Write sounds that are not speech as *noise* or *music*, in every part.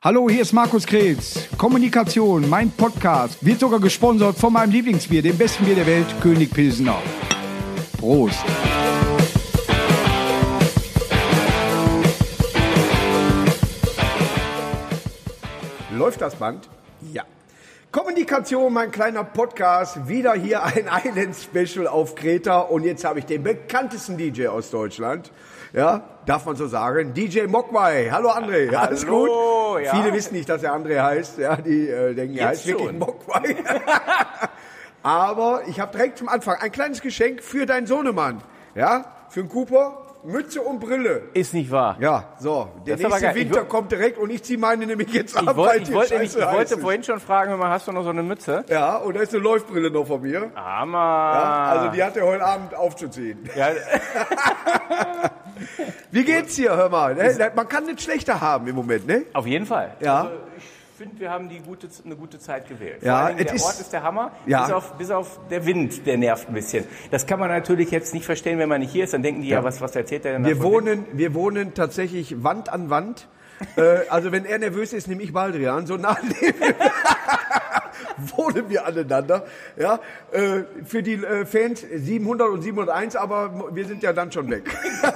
Hallo, hier ist Markus Krebs. Kommunikation, mein Podcast, wird sogar gesponsert von meinem Lieblingsbier, dem besten Bier der Welt, König Pilsener. Prost. Läuft das Band? Ja. Kommunikation, mein kleiner Podcast, wieder hier ein Island Special auf Kreta und jetzt habe ich den bekanntesten DJ aus Deutschland, ja, darf man so sagen, DJ Mogwai. Hallo André, ja, alles Hallo, gut? ja. Viele wissen nicht, dass er André heißt, ja, die äh, denken, er heißt Jetzt wirklich schon. Mogwai. *laughs* Aber ich habe direkt zum Anfang ein kleines Geschenk für deinen Sohnemann, ja, für den Cooper, Mütze und Brille. Ist nicht wahr. Ja, so, der Das nächste. Ich Winter kommt direkt und ich ziehe meine nämlich jetzt Ich, ab, wollte- weil ich, wollte, nämlich- ich wollte ist. vorhin schon fragen, hör mal, hast du noch so eine Mütze? Ja, und da ist eine Läufbrille noch von mir. Hammer. Ja, also die hat er heute Abend aufzuziehen. Ja, *laughs* Wie geht's dir, hör mal? Ne? Man kann nicht schlechter haben im Moment, ne? auf jeden Fall. Ja. Also ich finde, wir haben die gute, eine gute Zeit gewählt. Ja, Dingen, der ist- Ort ist der Hammer, Ja. bis, auf, bis auf der Wind, der nervt ein bisschen. Das kann man natürlich jetzt nicht verstehen, wenn man nicht hier ist. Dann denken die ja, was, was erzählt der denn Wir wohnen, wir wohnen tatsächlich Wand an Wand. äh, also wenn er nervös ist, nehme ich Baldrian. So *laughs* nah *laughs* wohnen wir aneinander. Ja, äh, für die äh, Fans 700 und 701, aber wir sind ja dann schon weg.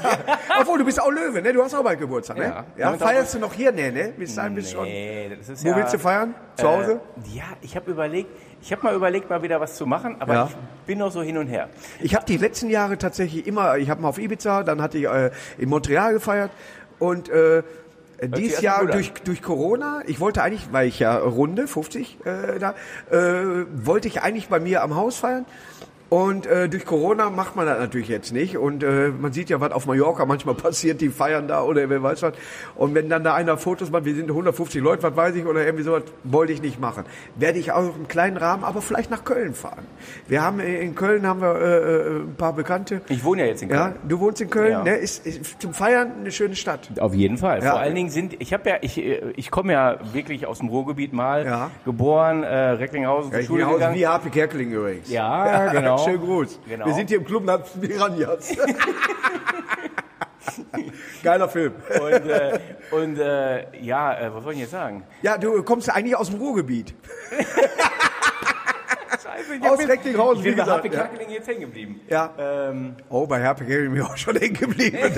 *laughs* Obwohl, du bist auch Löwe, ne? Du hast auch bald Geburtstag, ne? Ja. Ja, feierst du noch hier? Ne, ne? Bis dahin bist schon. Nee, das ist Wo ja, willst du feiern? Zu Hause? Äh, ja, ich habe überlegt, ich habe mal überlegt, mal wieder was zu machen, aber Ja. ich bin noch so hin und her. Ich habe die letzten Jahre tatsächlich immer, ich habe mal auf Ibiza, dann hatte ich äh, in Montreal gefeiert und äh, dieses erstmal Jahr durch, durch Corona, ich wollte eigentlich, weil ich ja runde, 50 äh, da, äh, wollte ich eigentlich bei mir am Haus feiern. Und äh, durch Corona macht man das natürlich jetzt nicht. Und äh, man sieht ja, was auf Mallorca manchmal *laughs* passiert, die feiern da oder wer weiß was. Und wenn dann da einer Fotos macht, wir sind 150 Leute, was weiß ich, oder irgendwie sowas, wollte ich nicht machen. Werde ich auch im kleinen Rahmen, aber vielleicht nach Köln fahren. Wir haben äh, in Köln haben wir äh, äh, ein paar Bekannte. Ich wohne ja jetzt in Köln. Ja, du wohnst in Köln, Ja. ne? Ist, ist zum Feiern eine schöne Stadt. Auf jeden Fall. Ja. Vor allen Dingen sind, ich habe ja, ich, äh, ich komme ja wirklich aus dem Ruhrgebiet mal, Ja. geboren, äh, Recklinghausen zur Schule gegangen. wie Happy Kerkeling übrigens. Ja, *laughs* genau. Schönen Gruß. Genau. Wir sind hier im Club Nats Piranhas. *laughs* Geiler Film. Und, äh, und äh, ja, äh, was soll ich jetzt sagen? Ja, du kommst eigentlich aus dem Ruhrgebiet. *laughs* Scheiße, Aus Recklinghausen, Ich wie bin bei gesagt. Happy Ja. Jetzt hängen geblieben. Ja. Ähm, Oh, bei Happy Kerkeling bin ich auch schon hängen geblieben. *laughs*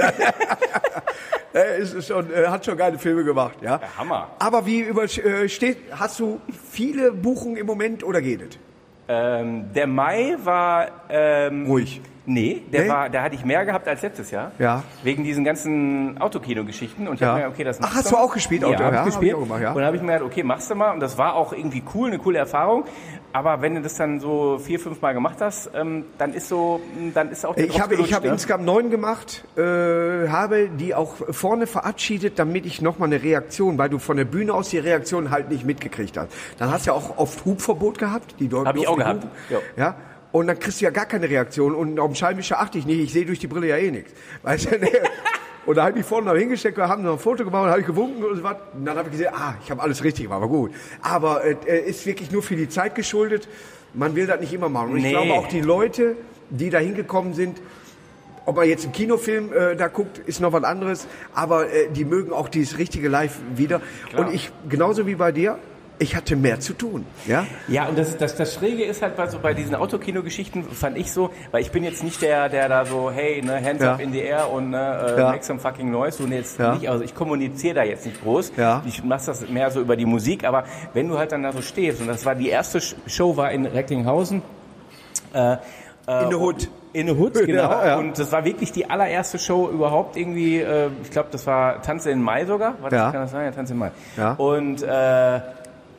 Er ist schon, äh, hat schon geile Filme gemacht, ja. Ja, Hammer. Aber wie übersteht, hast du viele Buchungen im Moment oder geht es? Ähm, der Mai war ähm, Ruhig. Nee, der Nee? war, da hatte ich mehr gehabt als letztes Jahr. Ja. Wegen diesen ganzen Autokino-Geschichten. Und ich Ja. hab mir, okay, das Ach, hast du auch gespielt, Auto? Ja, hab Ja, ich hab gespielt. ich auch gemacht, ja. Und dann habe ich mir gedacht, okay, machst du mal. Und das war auch irgendwie cool, eine coole Erfahrung. Aber wenn du das dann so vier, fünf Mal gemacht hast, ähm, dann ist so, dann ist auch der Ich habe, ich habe ne? insgesamt neun gemacht, äh, habe die auch vorne verabschiedet, damit ich nochmal eine Reaktion, weil du von der Bühne aus die Reaktion halt nicht mitgekriegt hast. Dann hast du ja auch oft Hubverbot gehabt. Die Leute Hab ich auch gehabt, ja. Und dann kriegst du ja gar keine Reaktion und auf dem Scheibenwischer achte ich nicht, ich sehe durch die Brille ja eh nichts. Weißt du, ne? *laughs* Und da habe ich vorne noch hingesteckt, wir haben noch ein Foto gemacht, habe ich gewunken und so was. Und dann habe ich gesehen, ah, ich habe alles richtig gemacht, war gut. Aber äh, äh, ist wirklich nur für die Zeit geschuldet. Man will das nicht immer machen. Und ich Nee. glaube auch die Leute, die da hingekommen sind, ob man jetzt einen Kinofilm äh, da guckt, ist noch was anderes, aber äh, die mögen auch dieses richtige Live wieder. Und ich, genauso wie bei dir, ich hatte mehr zu tun. Ja? Ja, und das, das, das Schräge ist halt bei, so bei diesen Autokino-Geschichten, fand ich so, weil ich bin jetzt nicht der, der da so, hey, ne, hands Ja. up in the air und ne, äh, Ja. make some fucking noise. Und jetzt Ja. nicht, also ich kommuniziere da jetzt nicht groß. Ja. Ich mache das mehr so über die Musik, aber wenn du halt dann da so stehst, und das war die erste Show war in Recklinghausen, äh, In der Hood. in the Hood, *laughs* genau. Ja. Und das war wirklich die allererste Show überhaupt irgendwie, äh, ich glaube, das war Tanze in Mai sogar. War das, Ja. Kann das sein? Ja, Tanze in Mai. Ja. Und, äh,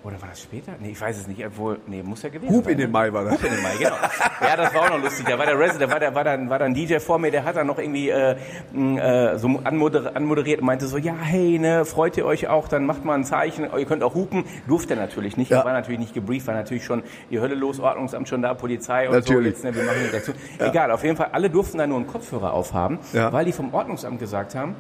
oder war das später? Nee, ich weiß es nicht. Obwohl, nee, muss ja gewesen Hub sein. in den Mai war das. Hub in den Mai, genau. Ja, das war auch noch lustig. Da war der Resident, da war, der, war, dann, war dann ein DJ vor mir, der hat dann noch irgendwie äh, äh, so anmoder anmoderiert und meinte so, ja, hey, ne, freut ihr euch auch, dann macht mal ein Zeichen, ihr könnt auch hupen. Durfte er natürlich nicht, Ja. war natürlich nicht gebrieft, war natürlich schon die Hölle los, Ordnungsamt schon da, Polizei und Natürlich. so. Jetzt, ne, wir machen nicht dazu. Egal, auf jeden Fall, alle durften da nur einen Kopfhörer aufhaben, Ja. weil die vom Ordnungsamt gesagt haben,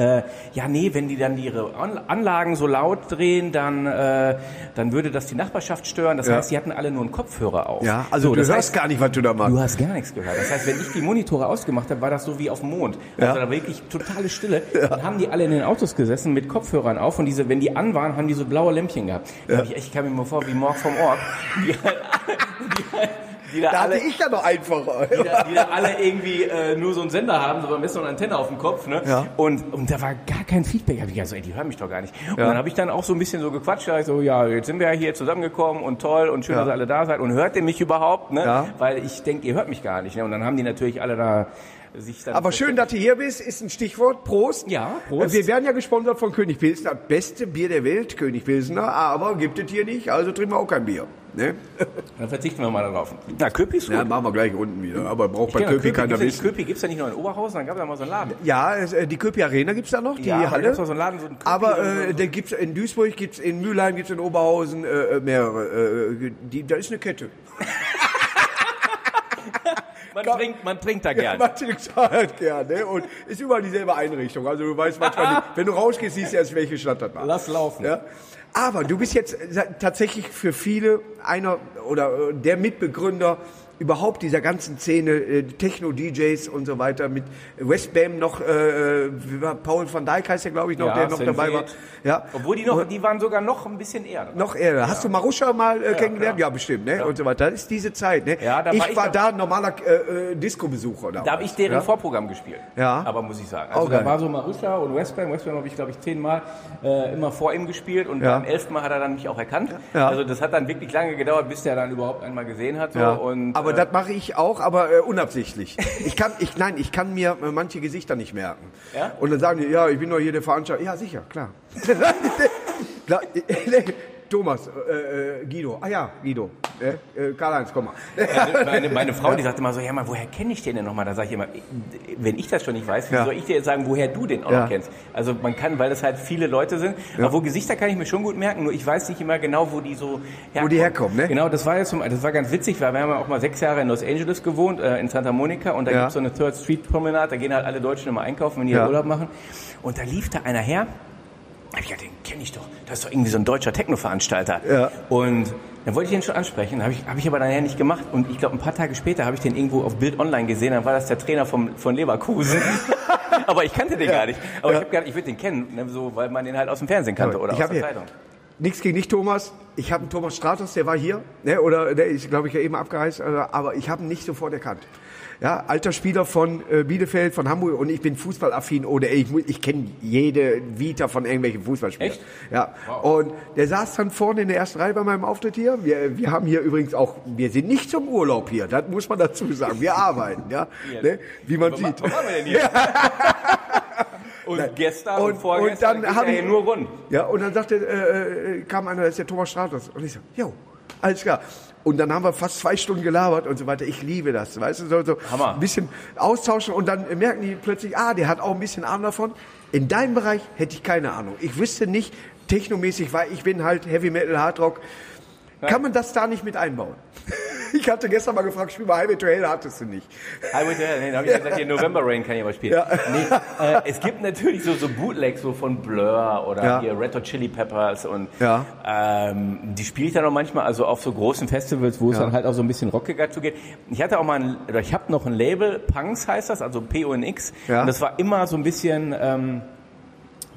äh, ja nee, wenn die dann ihre An Anlagen so laut drehen, dann, äh, dann würde das die Nachbarschaft stören. Das Ja. heißt, die hatten alle nur einen Kopfhörer auf. Ja, also so, du das hörst heißt, gar nicht, was du da machst. Du hast gar nichts gehört. Das heißt, wenn ich die Monitore ausgemacht habe, war das so wie auf dem Mond. Also Ja. da wirklich totale Stille. Dann haben die alle in den Autos gesessen mit Kopfhörern auf und diese, wenn die an waren, haben die so blaue Lämpchen gehabt. Hab ich ich kam mir mal vor wie Morg vom Org. Die, *laughs* halt, die, halt, die da Da alle, hatte ich ja noch einfacher. die da, die da alle irgendwie äh, nur so einen Sender haben, so beim besten eine Antenne auf dem Kopf, ne? Ja. Und, und da war gar kein Feedback. Hab ich gesagt, ey, die hören mich doch gar nicht. Und Ja. dann habe ich dann auch so ein bisschen so gequatscht, da ich so, ja, jetzt sind wir ja hier zusammengekommen und toll und schön, Ja. dass ihr alle da seid. Und hört ihr mich überhaupt, ne? Ja. Weil ich denke, ihr hört mich gar nicht, ne? Und dann haben die natürlich alle da sich dann... Aber schön, dass du hier bist, ist ein Stichwort. Prost. Ja, Prost. Wir werden ja gesponsert von König Pilsner. Beste Bier der Welt, König Pilsner. Aber gibt es hier nicht, also trinken wir auch kein Bier. Ne? Dann verzichten wir mal darauf. Na, Köpi ist gut. Ja, machen wir gleich unten wieder. Aber braucht bei Köpi keiner gibt's ja nicht- wissen. Köpi gibt's ja nicht nur in Oberhausen, dann gab es ja mal so einen Laden. Ja, es, äh, die Köpi Arena gibt's da noch, die Ja, da Halle. so einen Laden, so einen Köpi Aber so- äh, da gibt's in Duisburg, gibt's in Mülheim, gibt's in Oberhausen äh, mehrere. Äh, die, da ist eine Kette. *laughs* Man trinkt, man trinkt da gern. *laughs* Man trinkt halt gern, ne? Und ist überall dieselbe Einrichtung. Also du weißt manchmal nicht, *laughs* wenn du rausgehst, siehst du erst, welche Stadt das war. Lass laufen. Ja? Aber du bist jetzt tatsächlich für viele einer oder äh, der Mitbegründer überhaupt dieser ganzen Szene, äh, Techno-DJs und so weiter, mit Westbam noch, äh, war Paul van Dijk heißt der, glaube ich, noch, Ja, der noch dabei war. Ja. Obwohl die noch, die waren sogar noch ein bisschen eher. dabei. Noch eher. Hast du Maruscha mal äh, kennengelernt? Ja, bestimmt, ne? Und so weiter. Das ist diese Zeit, ne? Ja, da war ich ich war da ein normaler äh, äh, Disco-Besucher. Da habe ich deren ja? Vorprogramm gespielt. Ja. Aber muss ich sagen. Also Auch geil. da war so Marusha und Westbam. Westbam habe ich, glaube ich, zehnmal äh, immer vor ihm gespielt und Ja. beim elften Mal hat er dann mich auch erkannt. Ja. Also das hat dann wirklich lange gedauert, bis der dann überhaupt einmal gesehen hat. So. Ja. Und, aber äh, das mache ich auch, aber äh, unabsichtlich. Ich kann, ich, nein, ich kann mir äh, manche Gesichter nicht merken. Ja? Und dann sagen die, ja, ich bin doch hier der Veranstalter. Ja, sicher, klar. *laughs* Äh, Thomas, äh, äh, Guido. Ah ja, Guido. Äh, äh, Karl-Heinz, komm mal. Meine, meine, meine Frau, die sagt immer so, ja mal, woher kenne ich den denn nochmal? Da sage ich immer, wenn ich das schon nicht weiß, wie Ja. soll ich dir jetzt sagen, woher du den auch Ja. noch kennst? Also man kann, weil das halt viele Leute sind, obwohl Gesichter kann ich mir schon gut merken, nur ich weiß nicht immer genau, wo die so herkommen. Wo die herkommen, ne? Genau, das war jetzt, zum- das war ganz witzig, weil wir haben ja auch mal sechs Jahre in Los Angeles gewohnt, äh, in Santa Monica und da Ja. gibt's so eine Third Street Promenade, da gehen halt alle Deutschen immer einkaufen, wenn die Ja. Urlaub machen. Und da lief da einer her, hab ich gedacht, den kenne ich doch. Das ist doch irgendwie so ein deutscher Techno-Veranstalter. Ja. Und dann wollte ich den schon ansprechen, habe ich, hab ich aber nachher nicht gemacht. Und ich glaube, ein paar Tage später habe ich den irgendwo auf Bild Online gesehen. Dann war das der Trainer vom, von Leverkusen. *laughs* aber ich kannte den gar nicht. Aber ich habe gedacht, ich würde den kennen, ne, so, weil man den halt aus dem Fernsehen kannte oder ich aus der Zeitung. nichts gegen dich, Thomas. Ich habe einen Thomas Stratos, der war hier, ne, oder der ist, glaube ich, ja eben abgereist, äh, aber ich habe ihn nicht sofort erkannt. Ja, alter Spieler von äh, Bielefeld, von Hamburg und ich bin fußballaffin oder ich, ich kenne jede Vita von irgendwelchen Fußballspielern. Echt? Ja. Und der saß dann vorne in der ersten Reihe bei meinem Auftritt hier. Wir, wir haben hier übrigens auch, wir sind nicht zum Urlaub hier, das muss man dazu sagen. Wir arbeiten, ja, ne, wie man Was sieht. machen wir denn hier? *laughs* und gestern und, Und- vorgestern und dann haben- ja nur rund. Ja, und dann sagte, äh, äh, kam einer, das ist der Thomas Stratos. Und ich so, jo, alles klar. Und dann haben wir fast zwei Stunden gelabert und so weiter. Ich liebe das, weißt du, so, so Hammer. ein bisschen austauschen und dann merken die plötzlich, ah, der hat auch ein bisschen Ahnung davon. In deinem Bereich hätte ich keine Ahnung. Ich wüsste nicht, technomäßig, weil ich bin halt Heavy Metal, Hard Rock. Kann man das da nicht mit einbauen? *laughs* Ich hatte gestern mal gefragt, spiel mal Highway to Hell, hattest du nicht. Highway to Hell, nee, da habe ich gesagt, hier November Rain kann ich aber spielen. Ja. Nee, äh, es gibt natürlich so, so Bootlegs so von Blur oder Ja. hier Red Hot Chili Peppers und Ja. ähm, die spiele ich dann auch manchmal, also auf so großen Festivals, wo es Ja. dann halt auch so ein bisschen rockiger zugeht. Ich hatte auch mal ein, oder ich habe noch ein Label, Punks heißt das, also P-O-N-X. Ja. Und das war immer so ein bisschen, ähm,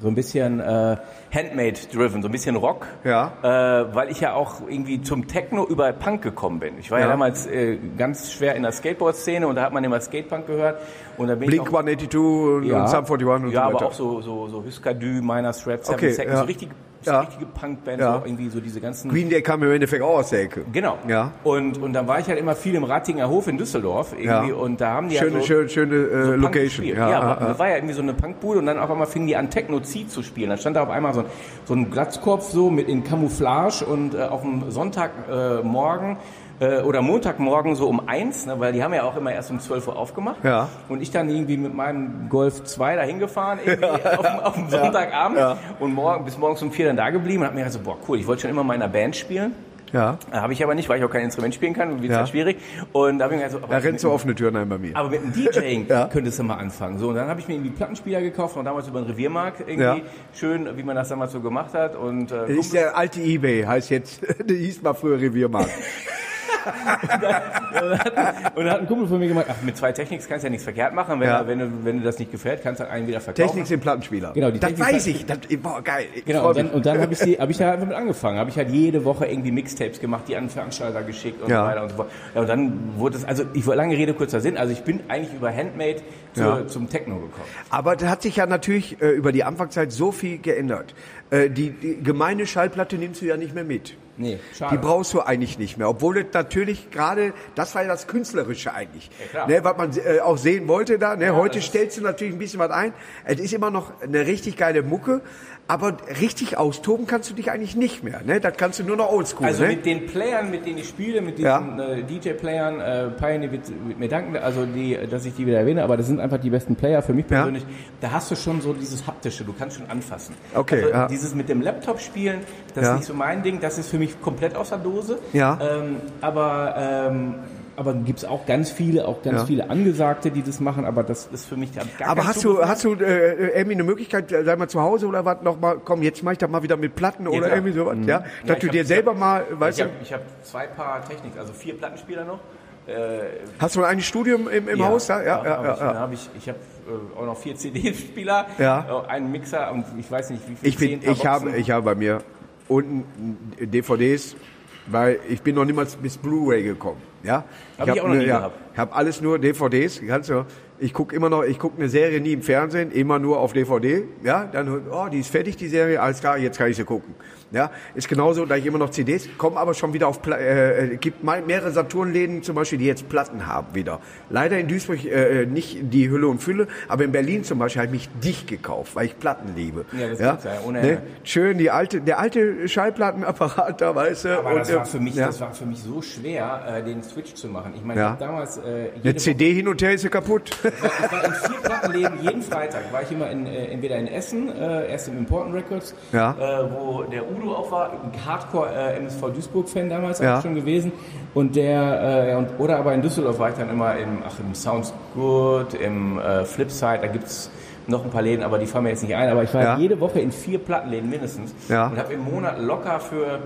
so ein bisschen äh, Handmade-driven, so ein bisschen Rock. Ja. Äh, weil ich ja auch irgendwie zum Techno über Punk gekommen bin. Ich war ja, Ja. damals äh, ganz schwer in der Skateboard-Szene und da hat man immer Skatepunk gehört. Und da bin Blink ich auch, 182 und, und Sum 41 und ja, so aber weiter. auch so, so, so Huskadü, Minor Threat, Seven Okay, Seconds, ja. so richtige, so Ja. richtige Punkband, Ja. so irgendwie so diese ganzen... Green Day kam im Endeffekt auch aus der Ecke. Genau. Ja. Und, und dann war ich halt immer viel im Rattinger Hof in Düsseldorf irgendwie Ja. und da haben die Schöne, halt so, schöne, schöne äh, so Location. Ja, Ja, ja, war, war ja irgendwie so eine Punkbude und dann auf einmal fingen die an Techno-Z zu spielen. Dann stand da auf einmal so ein, so ein Glatzkopf so mit in Camouflage und äh, auf dem Sonntagmorgen äh, äh, oder Montagmorgen so um eins, ne, weil die haben ja auch immer erst um 12 Uhr aufgemacht. Ja. Und ich dann irgendwie mit meinem Golf 2 dahin gefahren, *laughs* irgendwie auf, dem- auf dem Sonntagabend Ja. und morgen, bis morgens um vier dann da geblieben und hab mir gedacht so, boah cool, ich wollte schon immer mal in einer Band spielen. Ja. Äh, Habe ich aber nicht, weil ich auch kein Instrument spielen kann, wird Ja. ja. schwierig. Und da habe ich mir gesagt, so, Da rennst du offene Türen ein bei mir. aber mit dem DJing *laughs* Ja. könntest du mal anfangen. So, und dann habe ich mir irgendwie Plattenspieler gekauft, noch damals über den Reviermarkt irgendwie. Ja. Schön, wie man das damals so gemacht hat. Und, äh, ist der alte Ebay, heißt jetzt, *laughs* der hieß mal früher Reviermarkt. Und da hat ein Kumpel von mir gemacht, ach, mit zwei Techniks kannst du ja nichts verkehrt machen. Wenn, Ja. wenn, du, wenn dir das nicht gefällt, kannst du einen wieder verkaufen. Technik sind Plattenspieler. Genau, die das Technik weiß ich. Das, boah, geil. Ich Genau, und dann, und dann habe ich, die- *laughs* hab ich da einfach mit angefangen. Habe ich halt jede Woche irgendwie Mixtapes gemacht, die an Veranstalter geschickt und Ja. so weiter und so fort. Ja, und dann wurde es, also ich lange Rede, kurzer Sinn, also ich bin eigentlich über Handmade zur, Ja. zum Techno gekommen. Aber da hat sich ja natürlich äh, über die Anfangszeit so viel geändert. Äh, die, die gemeine Schallplatte nimmst du ja nicht mehr mit. Nee, Die schade. brauchst du eigentlich nicht mehr. Obwohl es natürlich gerade, das war ja das Künstlerische eigentlich. klar. ne, was man äh, auch sehen wollte da. Ne? Heute das ist- stellst du natürlich ein bisschen was ein. Es ist immer noch eine richtig geile Mucke. Aber richtig austoben kannst du dich eigentlich nicht mehr. Ne? Das kannst du nur noch oldschool. Also ne? mit den Playern, mit denen ich spiele, mit diesen Ja. äh, DJ-Playern, äh, Pioneer wird, wird mir danken, also die, dass ich die wieder erwähne, aber das sind einfach die besten Player für mich Ja. persönlich. Da hast du schon so dieses haptische, du kannst schon anfassen. Okay, also ja. Dieses mit dem Laptop spielen, das Ja. ist nicht so mein Ding, das ist für mich komplett aus der Dose. Ja. Ähm, aber ähm, aber gibt es auch ganz viele, auch ganz Ja. viele Angesagte, die das machen, aber das ist für mich gar Aber hast Zugriff du, hast du äh, irgendwie eine Möglichkeit, äh, sei mal zu Hause oder was, noch mal, komm, jetzt mach ich das mal wieder mit Platten oder klar. irgendwie sowas, ja? Dass Ja, du ich dir hab- selber mal, weißt ich du, habe ich hab zwei Paar Technik, also vier Plattenspieler noch. Äh, hast du ein Studium im, im Haus da? Ja, ja, hab ja. Ich, ja. Habe ich, ich habe äh, auch noch vier CD-Spieler, Ja. äh, einen Mixer und ich weiß nicht wie viel. Ich, bin, ich, habe, ich habe bei mir unten DVDs, weil ich bin noch niemals bis Blu-ray gekommen. Ja? Hab ich hab auch noch ne- nie ja, gehabt. Ich habe alles nur DVDs. Kannst du, ich gucke immer noch, ich gucke eine Serie nie im Fernsehen, immer nur auf DVD. Ja, dann, oh, die ist fertig, die Serie, alles klar, jetzt kann ich sie gucken. Ja, ist genauso, da ich immer noch CDs, komme aber schon wieder auf, äh, äh, gibt mal mehrere Saturnläden zum Beispiel, die jetzt Platten haben wieder. Leider in Duisburg äh, nicht die Hülle und Fülle, aber in Berlin zum Beispiel habe ich mich dicht gekauft, weil ich Platten liebe. Ja, das gibt's ja, ohne ne? Schön, die alte, der alte Schallplattenapparat da, weißt du. aber das und, war, für mich, ja. das war für mich so schwer, äh, den Switch zu machen. Ich meine, Ja. damals äh, Eine CD hin und her ist sie kaputt. Ich war in vier Plattenläden, jeden Freitag war ich immer in, äh, entweder in Essen, äh, erst im Important Records, Ja. äh, wo der Udo auch war, ein Hardcore äh, MSV Duisburg-Fan damals Ja. auch schon gewesen. Und der, äh, und, oder aber in Düsseldorf war ich dann immer im, ach, im Sounds Good, im äh, Flipside, da gibt's noch ein paar Läden, aber die fallen mir jetzt nicht ein. Aber ich war Ja. jede Woche in vier Plattenläden mindestens und habe im Monat locker für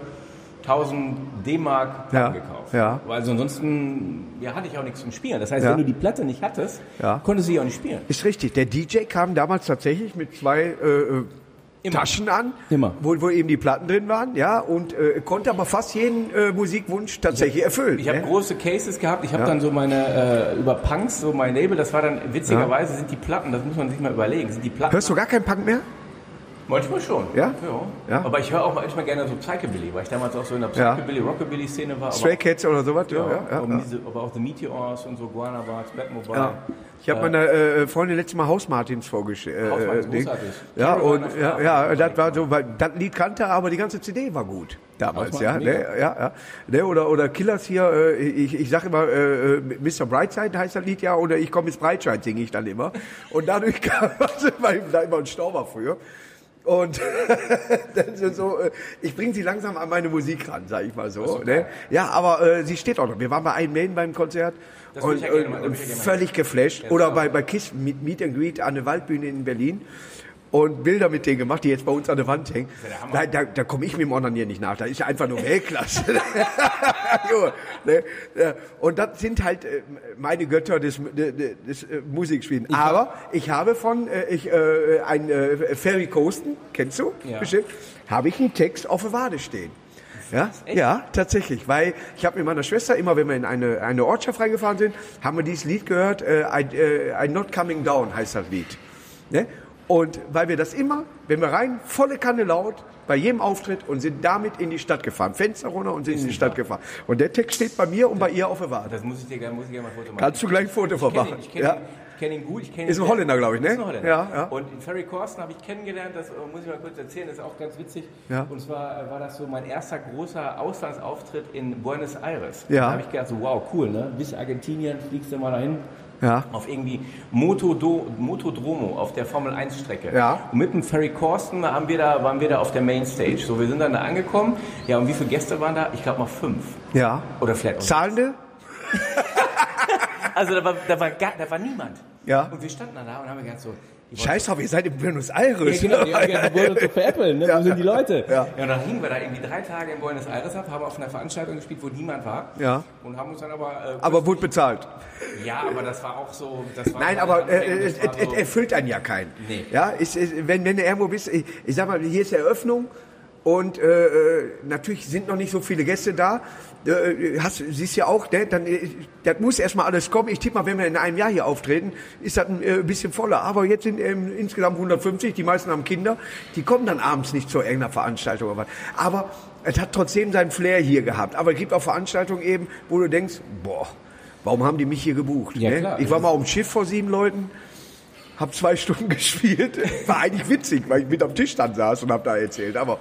1000 D-Mark Ja. gekauft. Ja. Also ansonsten ja, hatte ich auch nichts zum Spielen. Das heißt, Ja. wenn du die Platte nicht hattest, Ja. konntest du sie auch nicht spielen. Ist richtig. Der DJ kam damals tatsächlich mit zwei äh, äh, Immer. Taschen an, Immer. Wo, wo eben die Platten drin waren, ja, und äh, konnte aber fast jeden äh, Musikwunsch tatsächlich erfüllen. Ich habe ne? große Cases gehabt. Ich habe Ja. dann so meine äh, über Punks, so mein Label. Das war dann witzigerweise sind die Platten. Das muss man sich mal überlegen. Sind die Platten? Hörst du gar keinen Punk mehr? Manchmal schon. Ja? Ja. Aber ich höre auch manchmal gerne so Psychobilly, weil ich damals auch so in der Ja. Psychobilly, Rockabilly Szene war. Stray Cats oder sowas? Ja, ja, ja, aber, ja. diese- aber auch The Meteors und so Guana Bars, Batmobile. Ja. Ich habe meiner äh, Freundin letztes Mal Haus Martins vorgestellt. Äh, äh, ja, und ja, ja, das war so, weil das Lied kannte, er, aber die ganze CD war gut damals, ja, ne, ja, ja, ne, oder oder Killers hier, äh, ich, ich sage immer, äh, äh, Mr. Brightside heißt das Lied ja, oder ich komme ins Breitscheid singe ich dann immer, und dadurch *laughs* kam, also, weil da immer ein Stau war früher. Und *laughs* dann so, äh, ich bringe sie langsam an meine Musik ran, sag ich mal so. Ne? Ja, aber äh, sie steht auch noch. Wir waren bei Iron Maiden beim Konzert Das und, und, und mal völlig geflasht. Oder bei, bei KISS mit Meet and Greet an der Waldbühne in Berlin und Bilder mit denen gemacht, die jetzt bei uns an der Wand hängen. Da, da, da komme ich mit dem Onanieren nicht nach. Da ist ja einfach nur Weltklasse. *laughs* Ne? Ja, Und das sind halt äh, meine Götter des, des, des äh, Musikspielens. Aber ich habe von äh, ich, äh, ein äh, Ferry Coasten, kennst du Ja. bestimmt, habe ich einen Text auf der Wade stehen. Ja, ja, tatsächlich, weil ich habe mit meiner Schwester immer, wenn wir in eine, eine Ortschaft reingefahren sind, haben wir dieses Lied gehört, äh, I, äh, I'm Not Coming Down heißt das Lied. Ne? Und weil wir das immer, wenn wir rein, volle Kanne laut, bei jedem Auftritt und sind damit in die Stadt gefahren, Fenster runter und sind in die Stadt gefahren. Und der Text steht bei mir und bei ihr auf der Wade. Das muss ich dir gerne, muss ich gerne mal ein Foto machen. Kannst du gleich ein Foto Ich kenne ihn, kenn Ja. kenn ihn gut. Ich kenn ihn Ist ein sehr- Holländer, glaub ich, ne? Ist ein Holländer. Ja, ja. Und in Ferry Corsten habe ich kennengelernt, das äh, muss ich mal kurz erzählen, das ist auch ganz witzig. Ja. Und zwar äh, war das so mein erster großer Auslandsauftritt in Buenos Aires. Ja. Da habe ich gedacht, so wow, cool, ne? Bis Argentinien fliegst du mal dahin, Ja. Auf irgendwie Motodo, Motodromo auf der Formel 1 Strecke. Ja. Und mit dem Ferry Corsten haben wir da, waren wir da auf der Mainstage. So, wir sind dann da angekommen. Ja, und wie viele Gäste waren da? Ich glaube mal fünf. Ja. Oder vielleicht auch Zahlende? *laughs* Also da war, da war, da war niemand. Ja. Und wir standen da und haben gedacht so, Scheiß drauf, ihr seid in Buenos Ja, Aires. genau, die, uns so veräppeln, ne? Ja. Wo sind die Leute? Ja. ja, und dann hingen wir da irgendwie drei Tage in Buenos Aires ab, haben auf einer Veranstaltung gespielt, wo niemand war. Ja. Und haben uns dann aber. Äh, Aber wurde bezahlt. ja, aber das war auch so. Das war Nein, aber äh, es so- erfüllt einen ja keinen. Nee. Ja, ich, ich, wenn, wenn du irgendwo bist, ich, ich sag mal, hier ist Eröffnung und äh, äh, natürlich sind noch nicht so viele Gäste da. Äh, hast, siehst ja auch, ne, dann, äh, das muss erstmal alles kommen. Ich tippe mal, wenn wir in einem Jahr hier auftreten, ist das ein äh, bisschen voller. Aber jetzt sind ähm, insgesamt 150, die meisten haben Kinder, die kommen dann abends nicht zu irgendeiner Veranstaltung oder was. Aber es hat trotzdem seinen Flair hier gehabt. Aber es gibt auch Veranstaltungen eben, wo du denkst, boah, warum haben die mich hier gebucht? Ja, ne? Ich war mal auf dem Schiff vor sieben Leuten, habe zwei *laughs* Stunden gespielt. War eigentlich witzig, weil ich mit am Tisch dann saß und habe da erzählt. Aber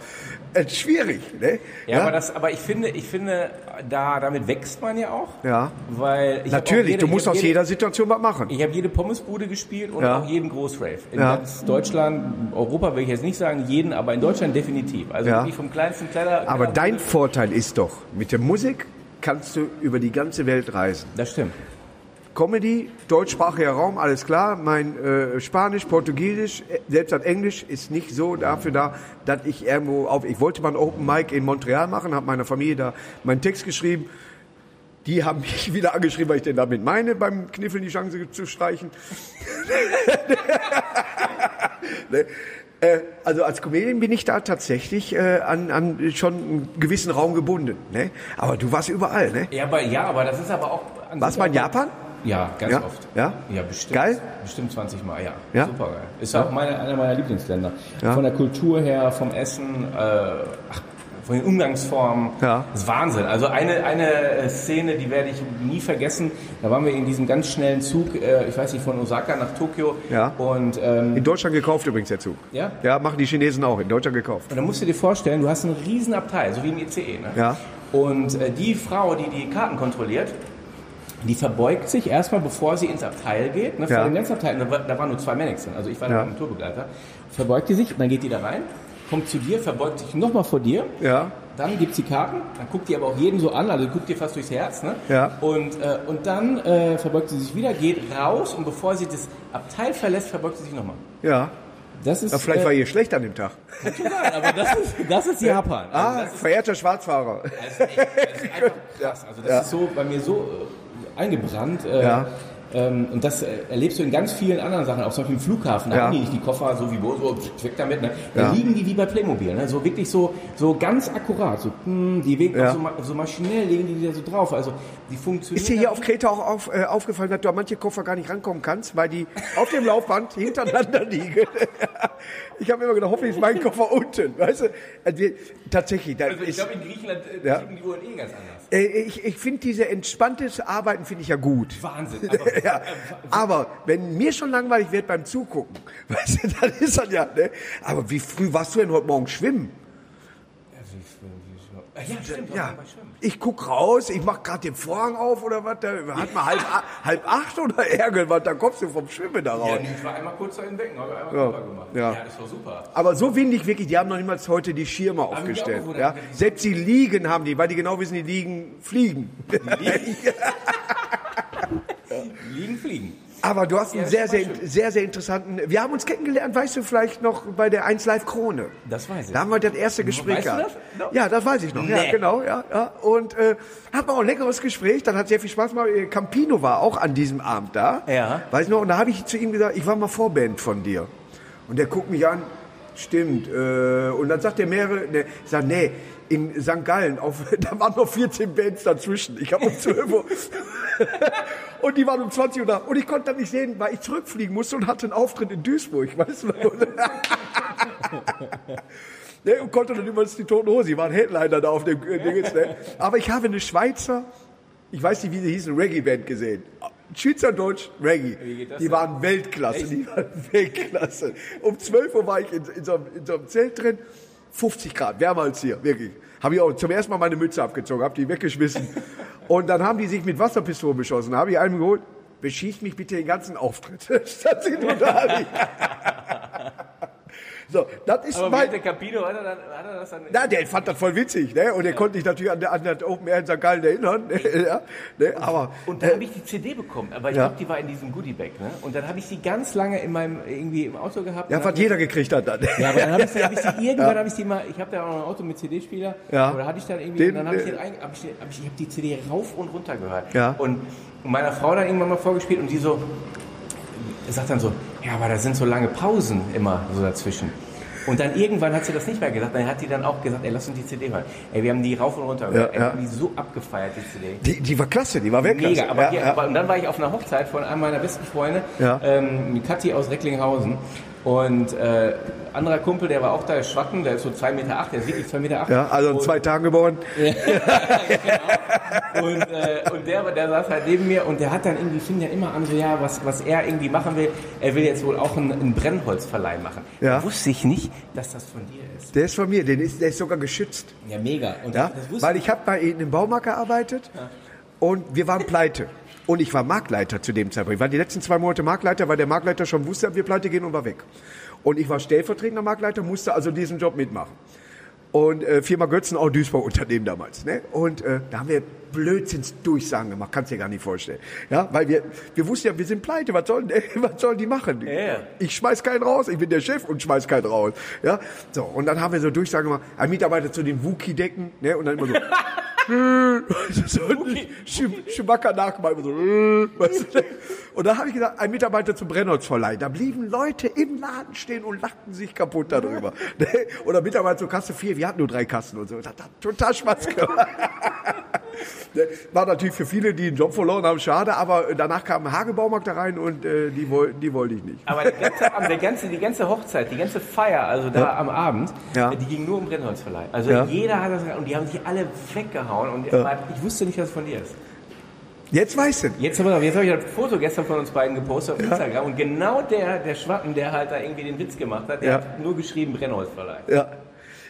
schwierig. Ne? Ja, aber, das, aber ich finde, ich finde, da, damit wächst man ja auch. Ja. Weil Natürlich, jede, du musst aus jede, jeder Situation was machen. Ich habe jede Pommesbude gespielt und Ja. auch jeden Großrave. In Ja. ganz Deutschland, Europa will ich jetzt nicht sagen, jeden, aber in Deutschland definitiv. Also Ja. wirklich vom kleinsten Kleiner. Aber dein Vorteil ist doch, mit der Musik kannst du über die ganze Welt reisen. Das stimmt. Comedy, deutschsprachiger Raum, alles klar. Mein äh, Spanisch, Portugiesisch, äh, selbst das Englisch ist nicht so dafür da, dass ich irgendwo auf. Ich wollte mal ein Open Mic in Montreal machen, habe meiner Familie da meinen Text geschrieben. Die haben *laughs* mich wieder angeschrieben, was ich denn damit meine, beim Kniffeln die Chance zu streichen. *laughs* ne? äh, also als Comedian bin ich da tatsächlich äh, an, an schon einen gewissen Raum gebunden. Ne? Aber du warst überall, ne? Ja, aber, ja, aber das ist aber auch. Warst du mal in Japan? Ja, ganz Ja? oft. Ja? Ja, bestimmt. Geil? Bestimmt 20 Mal, ja. Ja? Super geil. Ist auch meine, einer meiner Lieblingsländer. Ja. Von der Kultur her, vom Essen, äh, ach, von den Umgangsformen. Ja. Das ist Wahnsinn. Also eine, eine äh, Szene, die werde ich nie vergessen. Da waren wir in diesem ganz schnellen Zug, äh, ich weiß nicht, von Osaka nach Tokio. Ja. Und, ähm, In Deutschland gekauft übrigens der Zug. Ja? Ja, machen die Chinesen auch. In Deutschland gekauft. und dann musst du dir vorstellen, du hast einen riesen Abteil, so wie im ICE. Ne? Ja. Und äh, die Frau, die die Karten kontrolliert, die verbeugt sich erstmal, bevor sie ins Abteil geht. Ne, vor Ja. dem ganzen Abteil, da, war- da waren nur zwei Mannequins drin, also ich war Ja. da dem Tourbegleiter. Verbeugt die sich, dann geht die da rein, kommt zu dir, verbeugt sich nochmal vor dir. Ja. Dann gibt sie Karten, dann guckt die aber auch jeden so an, also guckt dir fast durchs Herz. Ne? Ja. Und, äh, und dann äh, verbeugt sie sich wieder, geht raus und bevor sie das Abteil verlässt, verbeugt sie sich nochmal. Ja. Das ist, ja vielleicht äh, war ihr schlecht an dem Tag. aber das ist, das ist Japan. Also Ah, verehrter Schwarzfahrer. Das ist, echt, das ist einfach *laughs* krass. Also das Ja. ist so bei mir so äh, eingebrannt. Äh, Ja. ähm, und das äh, erlebst du in ganz vielen anderen Sachen, auch zum Beispiel im Flughafen. Da Ja. haben die nicht die Koffer so wie wo, so weg damit. Ne? Da Ja. liegen die wie bei Playmobil. Ne? So wirklich so, so ganz akkurat. So, hm, die wegen Ja. so, so maschinell legen die da so drauf. Also die funktionieren. Ist dir hier auf Kreta auch auf, äh, aufgefallen, dass du an manche Koffer gar nicht rankommen kannst, weil die auf dem Laufband *laughs* hintereinander liegen? *laughs* ich habe immer gedacht, hoffentlich ist mein Koffer unten. Weißt du? Also tatsächlich. Also ich glaube in Griechenland äh, Ja. die Uhren eh ganz anders. Äh, ich ich finde diese entspanntes Arbeiten finde ich ja gut. Wahnsinn. *laughs* Aber, ja, aber wenn mir schon langweilig wird beim Zugucken, *laughs* weißt du, dann ist das ja, ne? Aber wie früh warst du denn heute Morgen schwimmen? Ja, stimmt. Ja, auch ich guck raus, ich mach gerade den Vorhang auf oder was, da hat man halb, *laughs* halb acht oder irgendwas, da kommst du vom Schwimmen da raus. Ja, nee, ich war einmal kurz da in Becken, habe einmal Ja. Gemacht. Ja. ja, das war super. Aber so windig wirklich, die haben noch niemals heute die Schirme ich aufgestellt. auch, wo Ja? Selbst die Liegen haben die, weil die genau wissen, die Liegen fliegen. *laughs* Liegen, fliegen. Aber du hast einen Ja, sehr, sehr, sehr, sehr interessanten. Wir haben uns kennengelernt, weißt du vielleicht noch bei der 1 Live Krone. Das weiß ich. Da haben wir das erste Gespräch Weißt du gehabt. das? No. Ja, das weiß ich noch. Ja, Nee. genau, ja, ja. Und äh, hat man auch ein leckeres Gespräch. Dann hat sehr viel Spaß gemacht. Äh, Campino war auch an diesem Abend da. Ja. Weiß noch. Und da habe ich zu ihm gesagt, ich war mal Vorband von dir. Und der guckt mich an. Stimmt. Äh, und dann sagt er mehrere. Ne, ich sag, nee. In St. Gallen, auf, *laughs* da waren noch 14 Bands dazwischen. Ich habe um 12 Uhr. *laughs* und die waren um 20 Uhr da. Und ich konnte dann nicht sehen, weil ich zurückfliegen musste und hatte einen Auftritt in Duisburg. *laughs* Weißt du? Ne, und konnte dann übrigens die Toten Hose, die waren Headliner da auf dem äh, Dingens, ne? Aber ich habe eine Schweizer, ich weiß nicht, wie sie hießen, Reggae-Band gesehen. Schweizerdeutsch Reggae. das Die waren Weltklasse, die waren Weltklasse. Um 12 Uhr war ich in, in, so, einem, in so einem Zelt drin, 50 Grad, wärmer als hier, wirklich. Habe ich auch zum ersten Mal meine Mütze abgezogen, habe die weggeschmissen. *laughs* Und dann haben die sich mit Wasserpistolen beschossen. Da habe ich einen geholt, beschieß mich bitte den ganzen Auftritt. *laughs* Statt sie nur da. So, das ist Aber mein, der Capino hat er, dann, hat er das dann... na, der fand das voll witzig, ne? Und der konnte sich natürlich an, der, an das Open Air in St. Gallen erinnern. Ne? Ja, ne? Aber Und da habe ich die CD bekommen, aber ich Ja. glaube, die war in diesem Goodiebag, ne? Und dann habe ich sie ganz lange in meinem irgendwie im Auto gehabt. ja, was jeder gekriegt hat dann. Ja, aber dann habe ich, sie- hab ich sie *laughs* irgendwann habe ich die mal, ich habe da auch noch ein Auto mit CD-Spieler, Ja. oder hatte ich dann irgendwie, Den, und dann habe ich, äh, den ein- hab ich, den- hab ich, ich die CD rauf und runter gehört. Ja. Und meiner Frau dann irgendwann mal vorgespielt und die so, sagt dann so, ja, aber da sind so lange Pausen immer so dazwischen. Und dann irgendwann hat sie das nicht mehr gesagt, dann hat die dann auch gesagt, ey, lass uns die CD hören. Ey, wir haben die rauf und runter gehört, Ja, ja. die so abgefeiert, die CD. Die, die war klasse, die war Weltklasse. Mega, aber, ja, aber und dann war ich auf einer Hochzeit von einem meiner besten Freunde, ähm, Kathi aus Recklinghausen. Und äh, anderer Kumpel, der war auch da, der Schwatten, der ist so 2,8 Meter, acht, der ist wirklich 2,8 Meter. acht. ja, also in und, zwei Tagen geboren. *laughs* und, äh, und der, der saß halt neben mir und der hat dann irgendwie, fing dann immer an, so ja, was, was er irgendwie machen will. Er will jetzt wohl auch einen, einen Brennholzverleih machen. Ja. Da wusste ich nicht, dass das von dir ist. Der ist von mir, den ist, der ist sogar geschützt. Ja, mega. Und Ja? das wusste Weil ich habe bei ihnen im Baumarkt gearbeitet und wir waren pleite. Und ich war Marktleiter zu dem Zeitpunkt. Ich war die letzten zwei Monate Marktleiter, weil der Marktleiter schon wusste, wir pleite gehen und war weg. Und ich war stellvertretender Marktleiter, musste also diesen Job mitmachen. Und äh, Firma Götzen, auch Duisburg-Unternehmen damals. Ne? Und äh, da haben wir Blödsinns-Durchsagen gemacht, kannst dir gar nicht vorstellen. Ja, weil wir, wir wussten ja, wir sind pleite, was sollen, *laughs* was sollen die machen? Ja. Ich schmeiß keinen raus, ich bin der Chef und schmeiß keinen raus. Ja, so, und dann haben wir so Durchsagen gemacht, ein Mitarbeiter zu den Wookie-Decken, ne? und dann immer so, *laughs* *laughs* so ein Sch- Chewbacca nachgemacht, immer so, weißt du? und dann habe ich gesagt, ein Mitarbeiter zum Brennholzverleih. Da blieben Leute im Laden stehen und lachten sich kaputt darüber. Ne? Oder Mitarbeiter zur Kasse 4, wir hatten nur drei Kassen und so. Das hat total Spaß gemacht. *laughs* War natürlich für viele, die einen Job verloren haben, schade, aber danach kam ein Hagebaumarkt da rein und äh, die, woll, die wollte ich nicht. Aber der ganze, *laughs* der ganze, die ganze Hochzeit, die ganze Feier, also da am Abend, Ja. die ging nur um Brennholzverleih. Also Ja. jeder hat das und die haben sich alle weggehauen und ich wusste nicht, dass es von dir ist. Jetzt weißt du. Jetzt, jetzt habe ich ein Foto gestern von uns beiden gepostet auf Instagram und genau der, der Schwatten, der halt da irgendwie den Witz gemacht hat, der Ja. hat nur geschrieben Brennholzverleih. Ja.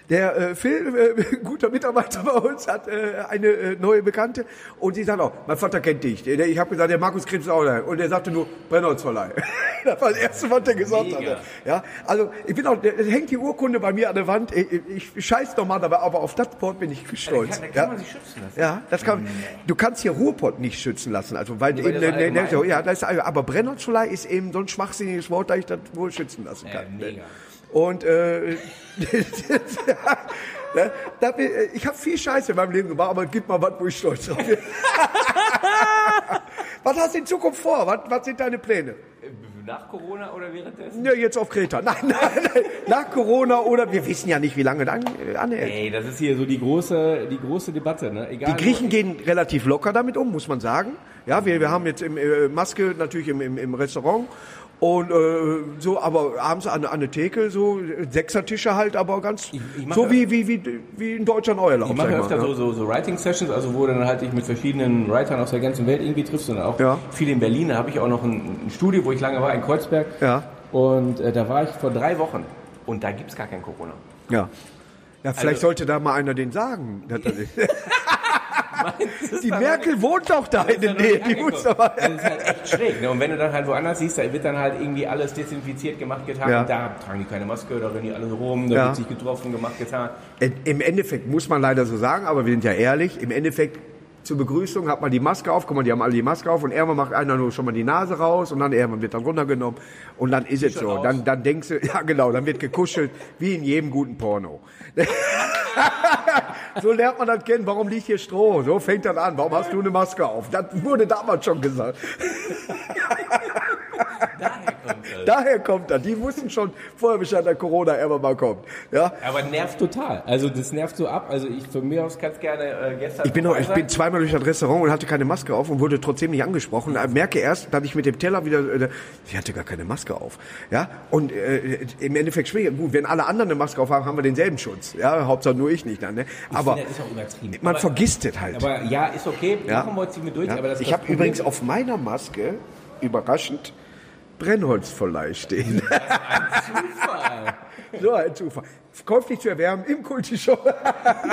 Der äh, Phil, äh, *laughs* guter Mitarbeiter bei uns, hat äh, eine äh, neue Bekannte und die sagt auch, mein Vater kennt dich. Der, ich habe gesagt, der Markus Krebs ist auch da. Und der sagte nur, Brennholzverleih. *laughs* das war das Erste, was der gesagt Mega. hat. Ja, also ich bin auch, der, hängt die Urkunde bei mir an der Wand. Ich, ich, ich scheiß nochmal dabei, aber auf das Port bin ich Da stolz. kann, da kann ja? man sich schützen lassen. Ja, das kann. Du kannst hier Ruhrpott nicht schützen lassen, also weil, weil ne, ne, allgemein- so, ja, das ist, aber Brennholzverleih ist eben so ein schwachsinniges Wort, dass ich das wohl schützen lassen Ja, kann. mega. Und äh, *laughs* ne, ich habe viel Scheiße in meinem Leben gemacht, aber gib mal was, wo ich stolz drauf bin. *laughs* was hast du in Zukunft vor? Was, was sind deine Pläne? Nach Corona oder währenddessen? Ja, jetzt auf Kreta. Nein, *laughs* nein, nein. Nach Corona oder wir wissen ja nicht, wie lange dann äh, anhält. Ey, das ist hier so die große, die große Debatte, ne? Egal. Die Griechen gehen relativ locker damit um, muss man sagen. Ja, wir, wir haben jetzt im, äh, Maske natürlich im, im, im Restaurant und äh, so, aber abends an, an eine Theke so Sechsertische halt, aber ganz Ich- ich so wie, wie, wie, wie in Deutschland euer Lauf. Ich mache öfter mal, so, so, so Writing-Sessions, also wo dann halt dich mit verschiedenen Writern aus der ganzen Welt irgendwie triffst und auch Ja. viel in Berlin. Da habe ich auch noch ein, ein Studio, wo ich lange war, in Kreuzberg. Ja. Und äh, da war ich vor drei Wochen. Und da gibt's gar kein Corona. Ja. Ja, vielleicht Also- sollte da mal einer den sagen. *laughs* Die Merkel wohnt doch da in der Nähe. Die muss aber. Das ist halt echt schräg. Ne? Und wenn du dann halt woanders siehst, da wird dann halt irgendwie alles desinfiziert gemacht, getan. Ja. Da tragen die keine Maske, da rennen die alle rum, da Ja. wird sich getroffen, gemacht, getan. Im Endeffekt muss man leider so sagen, aber wir sind ja ehrlich. Im Endeffekt zur Begrüßung hat man die Maske auf. Guck mal, die haben alle die Maske auf und irgendwann macht einer nur schon mal die Nase raus und dann irgendwann wird dann runtergenommen und dann ist es so. aus. Dann, dann denkst du, *laughs* ja genau, dann wird gekuschelt wie in jedem guten Porno. *laughs* so lernt man das kennen. Warum liegt hier Stroh? So fängt das an. Warum hast du eine Maske auf? Das wurde damals schon gesagt. *laughs* Daher kommt das. Daher kommt das. Die wussten schon vorher Bescheid, dass Corona irgendwann mal kommt. Ja. Aber nervt total. Also das nervt so ab. Also ich von mir aus kann es gerne äh, gestern. Ich bin, noch, ich bin zweimal durch das Restaurant und hatte keine Maske auf und wurde trotzdem nicht angesprochen. Ich merke erst, dass ich mit dem Teller wieder, äh, ich hatte gar keine Maske auf. Ja, und äh, im Endeffekt schwierig. Gut, wenn alle anderen eine Maske auf haben, haben wir denselben Schutz. Ja, Hauptsache nur ich nicht dann. Ne? Aber finde, das ist auch übertrieben. man Aber- vergisst es halt. Aber ja, ist okay. Ja. Machen wir uns mit durch. ja? Ich habe übrigens auf meiner Maske, überraschend, Brennholzverleih stehen. Zufall. *laughs* so ein Zufall. Käuflich zu erwerben im Kulti-Shop.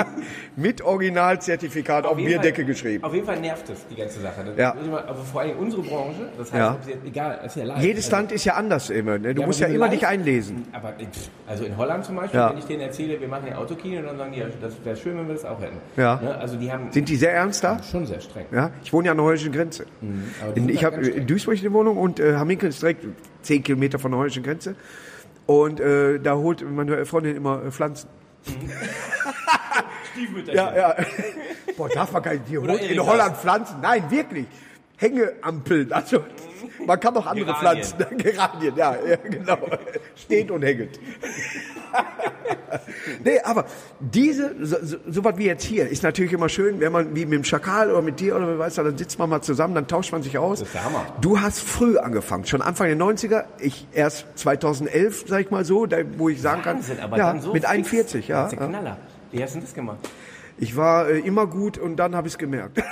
*laughs* Mit Originalzertifikat auf, jeden Bierdecke Fall- geschrieben. Auf jeden Fall nervt es, die ganze Sache. Das Ja. immer- Aber vor allem unsere Branche, das heißt, Ja. jetzt, egal, ist ja live. Jedes Also- Land ist ja anders immer. Ne? Du Ja, musst ja immer live- dich einlesen. Aber in- also in Holland zum Beispiel, Ja. wenn ich denen erzähle, wir machen ein Autokino, dann sagen die, ja, das wäre schön, wenn wir das auch hätten. Ja. Ne? Also die haben Sind die sehr ernst da? schon sehr streng. Ja, ich wohne ja an der holländischen Grenze. In, sind ich habe in Duisburg eine Wohnung und äh, Hamminkel ist direkt 10 Kilometer von der holländischen Grenze. Und äh, da holt meine Freundin immer äh, Pflanzen. *laughs* Stiefmütterchen. Ja, ja. *laughs* Boah, darf man gar nicht. Die holt in. Holland Pflanzen. Nein, wirklich. Hängeampeln. Also, man kann auch andere Geranien. Pflanzen. *laughs* Geranien, ja, ja, genau. Steht und hängt. *laughs* nee, aber diese, so, so, was wie jetzt hier, ist natürlich immer schön, wenn man wie mit dem Schakal oder mit dir oder wer weiß, dann sitzt man mal zusammen, dann tauscht man sich aus. Das ist der Hammer. Du hast früh angefangen, schon Anfang der 90er, ich erst 2011, sag ich mal so, da, wo ich sagen Wahnsinn, kann, ja, so mit fix. 41, ja. Das ist ja. ein Knaller. Wie hast du das gemacht? Ich war äh, immer gut und dann habe ich es gemerkt. *laughs*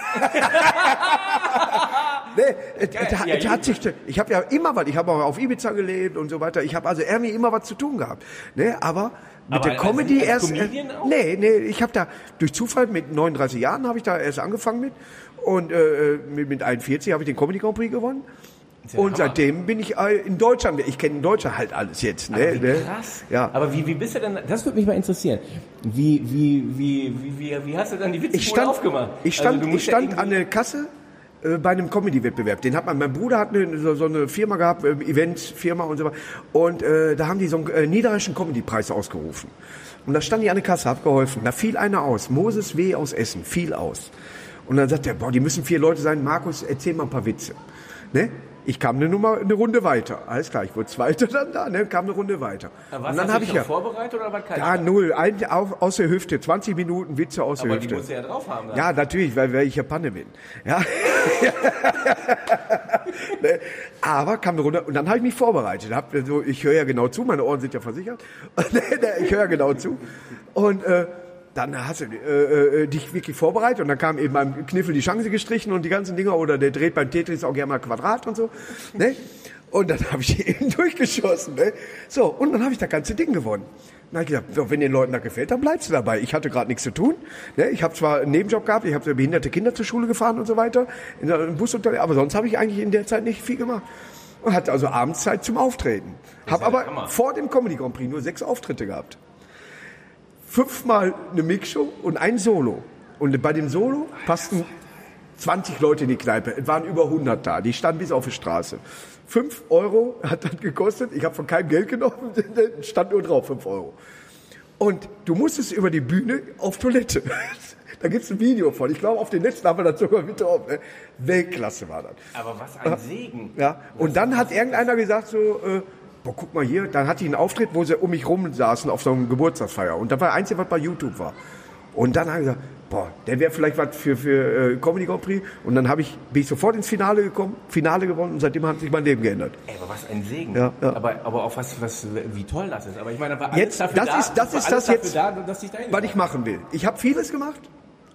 nee, es, Ja, es hat sich, ich habe ja immer was, ich habe auch auf Ibiza gelebt und so weiter. Ich habe also irgendwie immer was zu tun gehabt. Ne, aber mit Aber der Comedy erst. Auch? nee, nee, ich habe da durch Zufall mit 39 Jahren habe ich da erst angefangen mit und äh, mit, mit 41 habe ich den Comedy Grand Prix gewonnen. ja Und Hammer. seitdem bin ich äh, in Deutschland. Ich kenne in Deutschland halt alles jetzt. Ne, Aber wie ne? krass. Ja. Aber wie, wie bist du denn, das würde mich mal interessieren. Wie, wie, wie, wie, wie, wie hast du dann die Ich stand, aufgemacht? ich Also stand, du ich ja stand irgendwie- an der Kasse äh, bei einem Comedy-Wettbewerb. Den hat man, mein Bruder hat eine, so, so eine Firma gehabt, äh, Events-Firma und so weiter. Und äh, da haben die so einen äh, niederländischen Comedy-Preis ausgerufen. Und da stand ich an der Kasse, hab geholfen. Da fiel einer aus, Moses W. aus Essen, fiel aus. Und dann sagt er, boah, die müssen vier Leute sein. Markus, erzähl mal ein paar Witze. Ne? Ich kam eine Nummer, eine Runde weiter. Alles klar, ich wurde Zweiter *laughs* dann da, ne? kam eine Runde weiter. Aber und dann habe ich ja, vorbereitet oder was kann ja null, ein, auf, aus der Hüfte, 20 Minuten Witze aus der Aber die Hüfte. musst du ja drauf haben. Dann. Ja, natürlich, weil, weil ich ja Panne bin. Ja. *laughs* *laughs* Ne, Aber kam Runter und dann habe ich mich vorbereitet. Hab so, ich höre ja genau zu, meine Ohren sind ja versichert. *laughs* Ne, ich höre ja genau zu. Und äh, dann hast du äh, äh, dich wirklich vorbereitet und dann kam eben beim Kniffel die Chance gestrichen und die ganzen Dinger oder der dreht beim Tetris auch gerne mal Quadrat und so. Ne? Und dann *laughs* habe ich eben durchgeschossen. Ne? So, und dann habe ich das ganze Ding gewonnen. Habe ich gesagt, wenn den Leuten das gefällt, dann bleibst du dabei. Ich hatte gerade nichts zu tun. Ne? Ich habe zwar einen Nebenjob gehabt, ich habe behinderte Kinder zur Schule gefahren und so weiter, in einem Bus aber sonst habe ich eigentlich in der Zeit nicht viel gemacht. Und hatte also abends Zeit zum Auftreten. Habe aber Hammer. vor dem Comedy Grand Prix nur sechs Auftritte gehabt. Fünfmal eine Mixshow und ein Solo. Und bei dem Solo passten 20 Leute in die Kneipe. Es waren über 100 da. Die standen bis auf die Straße. 5 Euro hat das gekostet. Ich habe von keinem Geld genommen. *laughs* stand nur drauf 5 Euro. Und du musstest über die Bühne auf Toilette. *laughs* Da gibt's ein Video von. Ich glaube, auf den letzten haben wir das sogar mit drauf. Ne? Weltklasse war das. Aber was ein Segen. Ja. Und dann hat irgendeiner gesagt so, äh, boah, guck mal hier. Dann hatte ich einen Auftritt, wo sie um mich rum saßen auf so einem Geburtstagsfeier. Und das war das Einzige, was bei YouTube war. Und dann habe ich gesagt, boah, der wäre vielleicht was für, für äh, Comedy Grand Prix. Und dann habe ich, bin ich sofort ins Finale gekommen, Finale gewonnen und seitdem hat sich mein Leben geändert. Ey, aber was ein Segen. Ja, ja. Aber, aber auch was, was, wie toll das ist. Aber ich meine, da war alles Jetzt, dafür das da, ist, das ist das jetzt, da, ich was ich machen will. Ich habe vieles gemacht,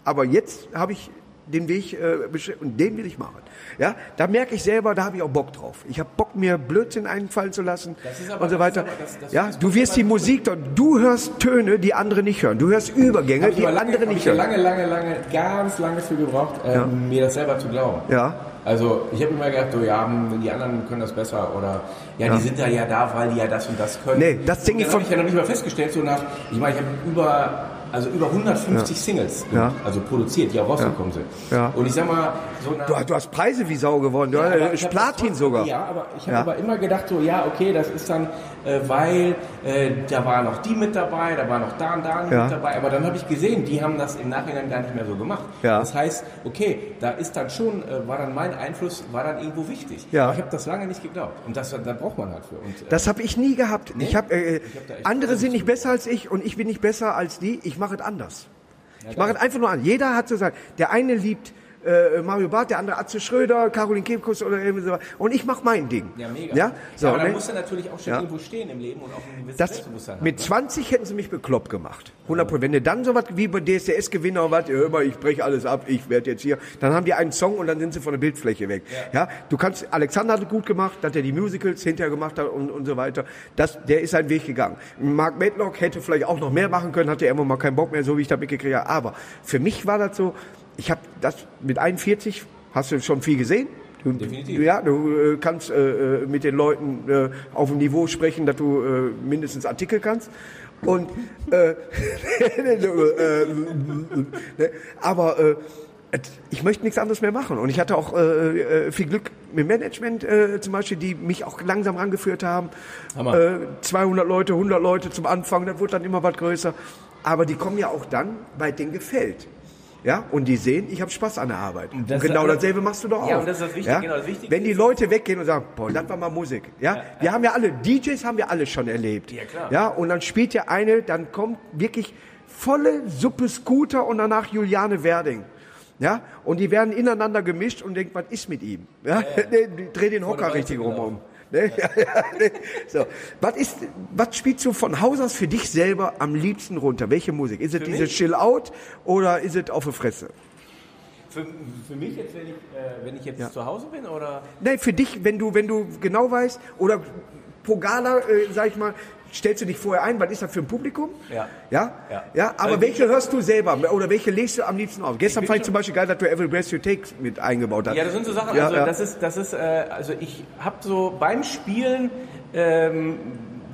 aber jetzt habe ich den Weg äh, und den will ich machen. Ja, da merke ich selber, da habe ich auch Bock drauf. Ich habe Bock, mir Blödsinn einfallen zu lassen aber- und so weiter. aber- das- das- ja, du wirst die Musik dort, du hörst Töne, die andere nicht hören. Du hörst Übergänge, ich die lange, andere nicht ich ja hören. lange, lange, lange, ganz lange für gebraucht, ähm, mir das selber zu glauben. Ja. Also ich habe immer gedacht, so, ja, hm, die anderen können das besser oder ja, die sind da ja da, weil die ja das und das können. Nee, das Und ich von- habe ich ja noch nicht mal festgestellt, so nach, ich meine, ich habe über, also über 150 Singles, Ja. also produziert, die auch rausgekommen sind. Ja. Und ich sag mal, so. Du, du hast Preise wie Sau gewonnen, du Ja, hast äh, Platin sogar. Ja, aber ich habe Ja. aber immer gedacht, so, ja, okay, das ist dann, weil äh, da war noch die mit dabei, da war noch da und da Ja. mit dabei, aber dann habe ich gesehen, die haben das im Nachhinein gar nicht mehr so gemacht. Ja. Das heißt, okay, da ist dann schon, äh, war dann mein Einfluss, war dann irgendwo wichtig. Ja. Ich habe das lange nicht geglaubt und das, da braucht man halt für. Und, äh, Das habe ich nie gehabt. Ich hab, äh, hab echt andere sind nicht besser als ich und ich bin nicht besser als die. Ich mache es anders. ich mache es einfach nur an. Jeder hat so sein. Der eine liebt äh, Mario Barth, der andere Atze Schröder, Caroline Kebekus oder irgendwie so. Und ich mache mein Ding. Ja, mega. Ja, so, aber da ne? musst du natürlich auch schon Ja. irgendwo stehen im Leben und auch ein gewisses Das, Selbstbewusstsein haben. mit 20 hätten sie mich bekloppt gemacht. 100 Wenn du dann so was wie bei DSDS-Gewinner und was, ja, hör mal, ich breche alles ab, ich werde jetzt hier, dann haben die einen Song und dann sind sie von der Bildfläche weg. Ja. du kannst, Alexander hat es gut gemacht, dass er die Musicals hinterher gemacht hat und, und so weiter. Das, der ist seinen Weg gegangen. Mark Medlock hätte vielleicht auch noch mehr machen können, hatte irgendwann mal keinen Bock mehr, so wie ich das mitgekriegt habe. Aber für mich war das so, ich habe das mit 41, hast du schon viel gesehen? Du, Definitiv. Ja, du äh, kannst äh, äh, mit den Leuten äh, auf dem Niveau sprechen, dass du äh, mindestens Artikel kannst. Und äh, *laughs* ne, aber ich möchte nichts anderes mehr machen. Und ich hatte auch äh, viel Glück mit Management äh, zum Beispiel, die mich auch langsam rangeführt haben. Hammer. Äh, 200 Leute, 100 Leute zum Anfang, das wurde dann immer was größer. Aber die kommen ja auch dann, weil denen gefällt. Ja, und die sehen, ich habe Spaß an der Arbeit. Und, das- genau dasselbe machst du doch auch. Ja, und das ist das Wichtige, genau, das Wichtige Wenn die Leute weggehen und sagen, boah, das war mal Musik. Ja, wir haben ja alle, DJs haben wir alle schon erlebt. Ja, klar. Ja, und dann spielt ja eine, dann kommt wirklich volle Suppe Scooter und danach Juliane Werding. Ja, und die werden ineinander gemischt und denkt, was ist mit ihm? Ja, *laughs* Die dreh den Hocker richtig rum gelaufen. um. Ne? *laughs* Ja, ja, ne? so. Was ist, was spielst du von Haus aus für dich selber am liebsten runter? Welche Musik? Ist es diese mich? Chill Out oder ist es auf die Fresse? Für, für mich jetzt, wenn ich, äh, wenn ich jetzt zu Hause bin oder Nein, für dich, wenn du, wenn du genau weißt, oder Pogala, äh, sag ich mal, stellst du dich vorher ein, was ist das für ein Publikum? Ja. Ja? Ja. ja aber Also welche hörst du selber? Oder welche legst du am liebsten auf? Gestern fand ich zum Beispiel geil, dass du Every Breath You Take mit eingebaut hast. Ja, das sind so Sachen, Ja, also ja. das ist, das ist, äh, also ich habe so beim Spielen, ähm,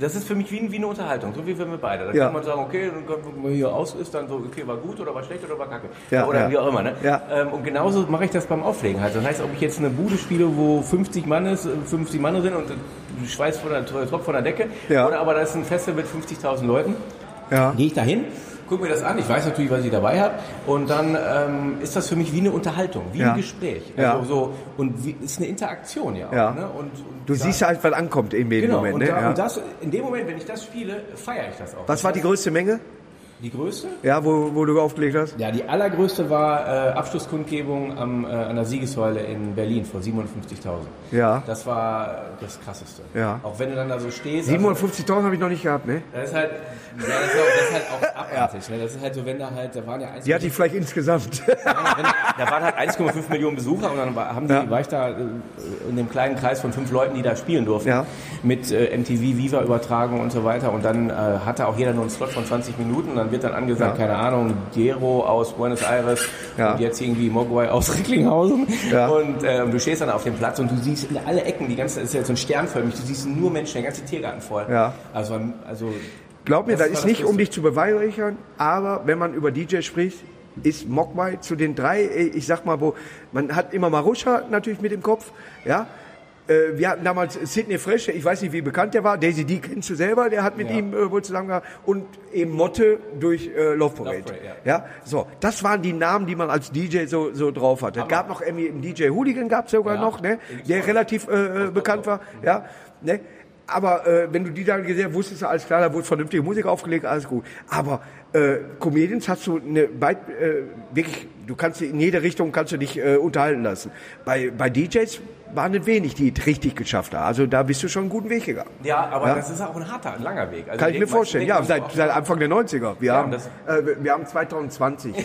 das ist für mich wie, wie eine Unterhaltung, so wie wenn wir beide. Da Ja. kann man sagen, okay, dann wenn man hier aus ist, dann so, okay, war gut oder war schlecht oder war kacke. Ja, oder ja. wie auch immer. Ne? Ja. Ähm, und genauso mache ich das beim Auflegen halt. Das heißt, ob ich jetzt eine Bude spiele, wo 50 Mann ist, äh, 50 Mann sind und du schweißt von der, Tropf von der Decke, Ja. oder aber da ist ein Festival mit 50.000 Leuten, Ja. gehe ich da hin, gucke mir das an, ich weiß natürlich, was ich dabei habe und dann ähm, ist das für mich wie eine Unterhaltung, wie Ja. ein Gespräch. Ja. Also so, und wie, ist eine Interaktion ja auch. Ja. Ne? Und, und Du siehst halt, was ankommt in jedem genau, Moment. und, Ne? da, Ja. und das, in dem Moment, wenn ich das spiele, feiere ich das auch. Was war die größte Menge? Die größte? Ja, wo, wo du aufgelegt hast? Ja, die allergrößte war äh, Abschlusskundgebung am, äh, an der Siegessäule in Berlin vor 57.000. Ja. Das war das Krasseste. Ja. Auch wenn du dann da so stehst. also- 57.000 habe ich noch nicht gehabt, ne? Das ist halt, ja, das ist, auch, das ist halt auch abartig. Ne? Das ist halt so, wenn da halt, da waren ja eins, Die hatte ich vielleicht insgesamt. wenn, da waren halt 1,5 Millionen Besucher und dann war, haben die, Ja. war ich da äh, in dem kleinen Kreis von fünf Leuten, die da spielen durften. Ja. Mit äh, MTV Viva Übertragung und so weiter. Und dann äh, hatte auch jeder nur einen Slot von 20 Minuten. Und dann wird dann angesagt, keine Ahnung, Diero aus Buenos Aires Ja. und jetzt irgendwie Mogwai aus *laughs* Recklinghausen. Ja. Und äh, du stehst dann auf dem Platz und du siehst in alle Ecken, die ganze, das ist ja so ein sternförmig, du siehst nur Menschen, der ganze Tiergarten voll. Ja. Also, also Glaub mir, Das das, ist nicht, um dich zu beweihräuchern, aber wenn man über DJ spricht, ist Mogwai zu den drei, äh, ich sag mal, wo, man hat immer Marusha natürlich mit im Kopf, ja. Äh, Wir hatten damals Sidney Fresh, ich weiß nicht, wie bekannt der war. Daisy D kennst du selber, der hat mit Ja. ihm äh, wohl zusammengearbeitet. Und eben Motte durch äh, Love Parade. Love Parade, ja. so, das waren die Namen, die man als DJ so, so drauf hatte. Es gab noch irgendwie einen DJ Hooligan, gab es sogar Ja, noch, ne? der relativ äh, bekannt war. Ja, ne? Aber äh, wenn du die dann gesehen hast, wusstest du, alles klar, da wurde vernünftige Musik aufgelegt, alles gut. Aber äh, Comedians hast du eine weit, äh, wirklich, du kannst in jede Richtung kannst du dich äh, unterhalten lassen. Bei, bei DJs waren nicht wenig, die es richtig geschafft haben. Also da bist du schon einen guten Weg gegangen. ja, aber Ja. das ist auch ein harter, ein langer Weg. Also Kann ich mir vorstellen. Ja, seit, seit Anfang der 90er. Wir, Ja, haben, das- äh, wir- wir haben 2020 äh,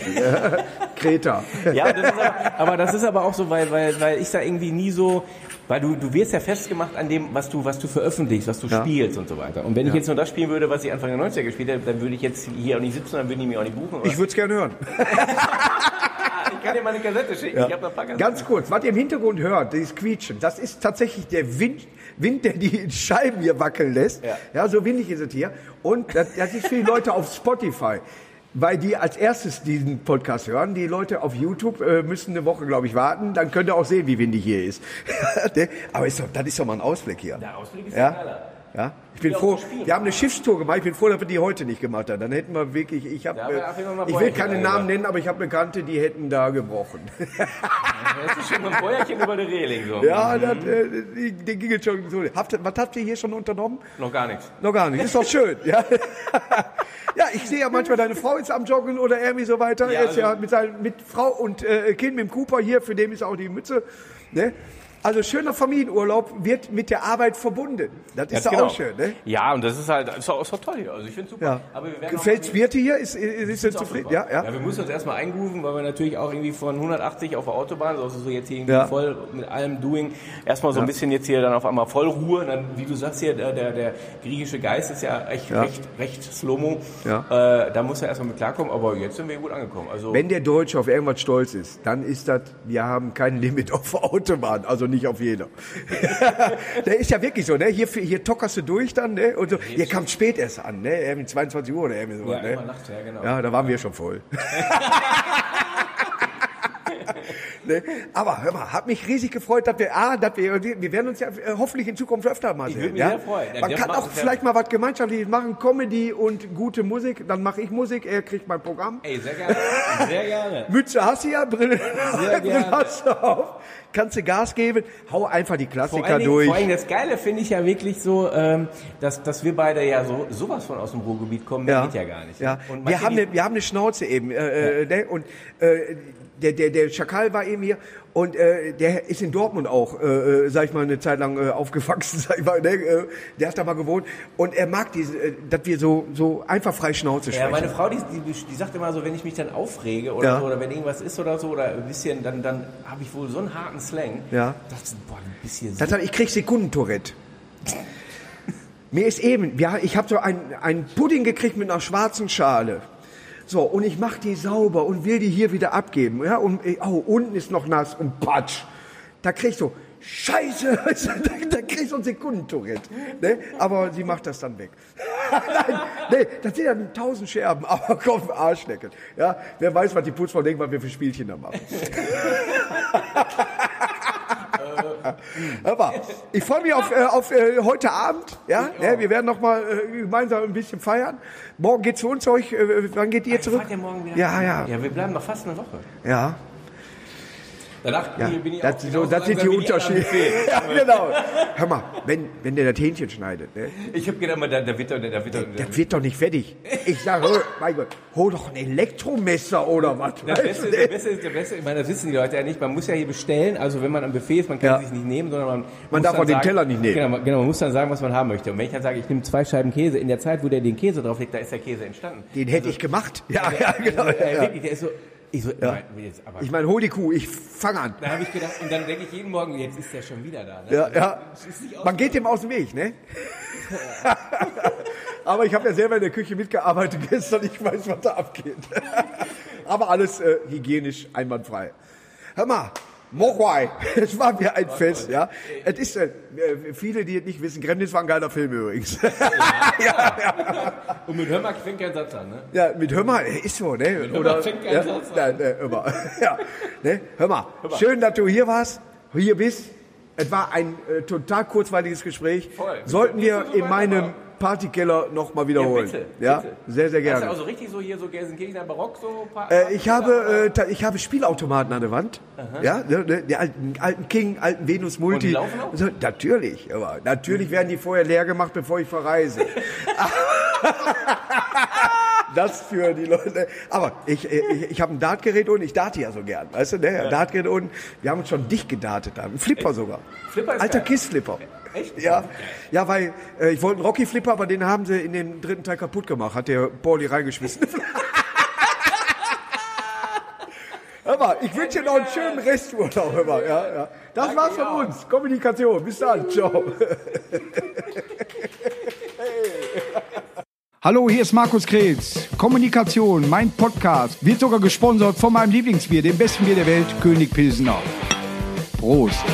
*laughs* Kreta. Ja, das ist aber, aber das ist aber auch so, weil, weil, weil ich da irgendwie nie so, weil du, du wirst ja festgemacht an dem, was du, was du veröffentlichst, was du Ja. spielst und so weiter. Und wenn ich jetzt nur das spielen würde, was ich Anfang der 90er gespielt habe, dann würde ich jetzt hier auch nicht sitzen, dann würden die mich auch nicht buchen. Oder? Ich würde es gerne hören. *laughs* ich kann dir mal eine Kassette schicken. Ich habe noch ein paar Kassetten. Ganz kurz, was ihr im Hintergrund hört, dieses Quietschen, das ist tatsächlich der Wind, Wind, der die Scheiben hier wackeln lässt. Ja. so windig ist es hier. Und das, das ist für die Leute auf Spotify. Weil die als erstes diesen Podcast hören. Die Leute auf YouTube äh, müssen eine Woche, glaube ich, warten. Dann könnt ihr auch sehen, wie windig hier ist. *laughs* Aber ist doch, das ist doch mal ein Ausblick hier. Der Ausblick ist Ja? ja. Ja, ich bin Ja, froh. Wir haben eine Schiffstour gemacht. Ich bin froh, dass wir die heute nicht gemacht haben. Dann hätten wir wirklich, ich habe, Fall mal ich will keine eingemacht. Namen nennen, aber ich habe Bekannte, die hätten da gebrochen. *laughs* Das ist schon ein Bäuerchen über der Reling. So. Ja, das, äh, die ging jetzt schon so. Habt, was habt ihr hier schon unternommen? Noch gar nichts. Noch gar nicht. Ist doch schön, ja. *laughs* Ja, ich sehe ja manchmal, deine Frau ist am Joggen oder irgendwie so weiter. Ja, er ist ja also- mit, seinen, mit Frau und äh, Kind mit dem Cooper hier, für den ist auch die Mütze. Ne? Also schöner Familienurlaub wird mit der Arbeit verbunden. Das ist ja genau. auch schön, ne? Ja, und das ist halt, ist doch, ist doch toll hier. Also ich finde super. Ja. Aber wir auch- Wirte hier? Ist, ist, ist auch zufrieden? Ja, ja. ja, wir müssen uns erstmal eingrooven, weil wir natürlich auch irgendwie von 180 auf der Autobahn, also so jetzt hier irgendwie Ja. voll mit allem Doing, erstmal so ein bisschen jetzt hier dann auf einmal voll Ruhe. Dann, wie du sagst hier, der, der, der griechische Geist ist ja echt Ja. recht, recht slow-mo. Ja. Äh, da muss er erstmal mit klarkommen, aber jetzt sind wir gut angekommen. Also Wenn der Deutsche auf irgendwas stolz ist, dann ist das, wir haben kein Limit auf der Autobahn, also nicht auf jeder. *laughs* der ist ja wirklich so, ne? Hier, hier tockerst du durch dann, ne? Und so. Hier kam spät erst an, ne? Irgendwie 22 Uhr oder irgendwie so. ja, ne? immer nachts, ja genau. Ja, da waren wir schon voll. *laughs* *laughs* ne? Aber hör mal, hat mich riesig gefreut, dass wir, ah, dass wir, wir werden uns ja äh, hoffentlich in Zukunft öfter mal Ich sehen. würde mich ja? sehr freuen. Ja, Man kann auch ja- vielleicht mal was Gemeinschaftliches machen, Comedy und gute Musik. Dann mache ich Musik, er kriegt mein Programm. Ey, sehr gerne. Sehr gerne. *laughs* Mütze hast du ja, Brille, Sehr *laughs* Brille hast du auf. Kannst du Gas geben, hau einfach die Vor Klassiker allen, Dingen, durch. vor Dingen das Geile finde ich ja wirklich so, ähm, dass, dass wir beide ja so sowas von aus dem Ruhrgebiet kommen, mehr geht ja gar nicht. Ja. Wir, haben eine, wir haben eine Schnauze eben. Äh, äh, ne? Und äh, der, der, der Schakal war eben hier und äh, der ist in Dortmund auch, äh, äh, sag ich mal, eine Zeit lang äh, aufgewachsen. *laughs* Sag ich mal, ne? äh, der hat da mal gewohnt und er mag diese, äh, dass wir so, so einfach frei Schnauze Ja, sprechen. meine Frau, die, die, die sagt immer so, wenn ich mich dann aufrege oder Ja. so, oder wenn irgendwas ist oder so, oder ein bisschen, dann, dann habe ich wohl so einen harten Slang. Ja. Ich, boah, ein bisschen Das hat, ich krieg Sekundentourette. *laughs* Mir ist eben, ja, ich habe so ein, ein Pudding gekriegt mit einer schwarzen Schale. So, und ich mache die sauber und will die hier wieder abgeben. Ja, und äh, oh, unten ist noch nass und patsch. Da krieg ich so, Scheiße, *laughs* da, da krieg ich so ein Sekundentourette. Ne? Aber sie macht das dann weg. *laughs* Nein, nee, das sind ja tausend Scherben, *laughs* aber komm, Arschlecken. Ja, wer weiß, was die Putzfrau denkt, was wir für Spielchen da machen. Aber ich freue mich auf, äh, auf äh, heute Abend. Ja, ja wir werden noch mal äh, gemeinsam ein bisschen feiern. Morgen geht's zu uns. Euch, äh, wann geht ihr zurück? Ihr morgen wieder? Ja, ja, Ja, wir bleiben noch fast eine Woche. ja. Danach ja. bin ich Das, auch so, das sind die Unterschiede. *laughs* Ja, genau. Hör mal, wenn, wenn der das Hähnchen schneidet, ne, Ich habe gedacht, da, da wird doch, da wird doch, das wird doch nicht fertig. Ich sage, hör, mein Gott, hol doch ein Elektromesser oder was. Das weißt Beste, der ne? Beste ist, der Beste, ich meine, das wissen die Leute ja nicht, man muss ja hier bestellen, also wenn man am Buffet ist, man kann Ja. sich nicht nehmen, sondern man Man darf auch den sagen- Teller nicht nehmen. Genau, man- genau, man muss dann sagen, was man haben möchte. Und wenn ich dann sage, ich nehme zwei Scheiben Käse, in der Zeit, wo der den Käse drauflegt, da ist der Käse entstanden. Den hätte ich gemacht. Ja, *laughs* ja, genau. Äh, Ja. wirklich, der ist so, ich so, ja. jetzt, aber Ich meine, hol die Kuh, ich fang an. da habe ich gedacht, und dann denke ich jeden Morgen, jetzt ist der schon wieder da. Ne? Ja, ja. Man geht dem aus dem Weg, ne? Aber ich habe ja selber in der Küche mitgearbeitet *laughs* gestern, ich weiß, was da abgeht. Aber alles äh, hygienisch einwandfrei. Hör mal, Mogwai, es *laughs* war mir ein Fest, ja. Es ist, äh, äh, viele, die es nicht wissen, Gremlins war ein geiler Film übrigens. *laughs* Und mit Hörmark fängt kein Satz an, ne? Ja, mit Hör mal, ist so, ne? Hör fängt kein ja, Satz an. nein, äh, hör mal. *laughs* Ja, ne? Hör mal, schön, dass du hier warst, hier bist. Es war ein äh, total kurzweiliges Gespräch. Voll. Sollten wir so in meinem aber- Partykeller noch mal wiederholen. bitte, ja, bitte. sehr, sehr Hast gerne. du also richtig so hier so Gelsenkirchener Barock so? Paar, Äh, ich habe, äh, ich habe Spielautomaten an der Wand. Ja, ne, ne, die alten, alten King, alten Venus Multi. Und die laufen auch? Natürlich, aber natürlich werden die vorher leer gemacht, bevor ich verreise. *laughs* das für die Leute. Aber ich, ich, ich habe ein Dartgerät unten, ich date ja so gern, weißt du, ne? Dartgerät unten. Wir haben uns schon dicht gedartet da. Ein Flipper sogar. Flipper ist Alter. Kiss-Flipper. Echt? Ja, ja, weil äh, ich wollte einen Rocky-Flipper, aber den haben sie in den dritten Teil kaputt gemacht. Hat der Pauli reingeschmissen. *laughs* Hör mal, ich wünsche dir noch einen schönen Resturlaub. Hör mal, ja, ja. Das war's von uns. Kommunikation. Bis dann. Ciao. *laughs* Hallo, hier ist Markus Kretz. Kommunikation, mein Podcast, wird sogar gesponsert von meinem Lieblingsbier, dem besten Bier der Welt, König Pilsener. Prost.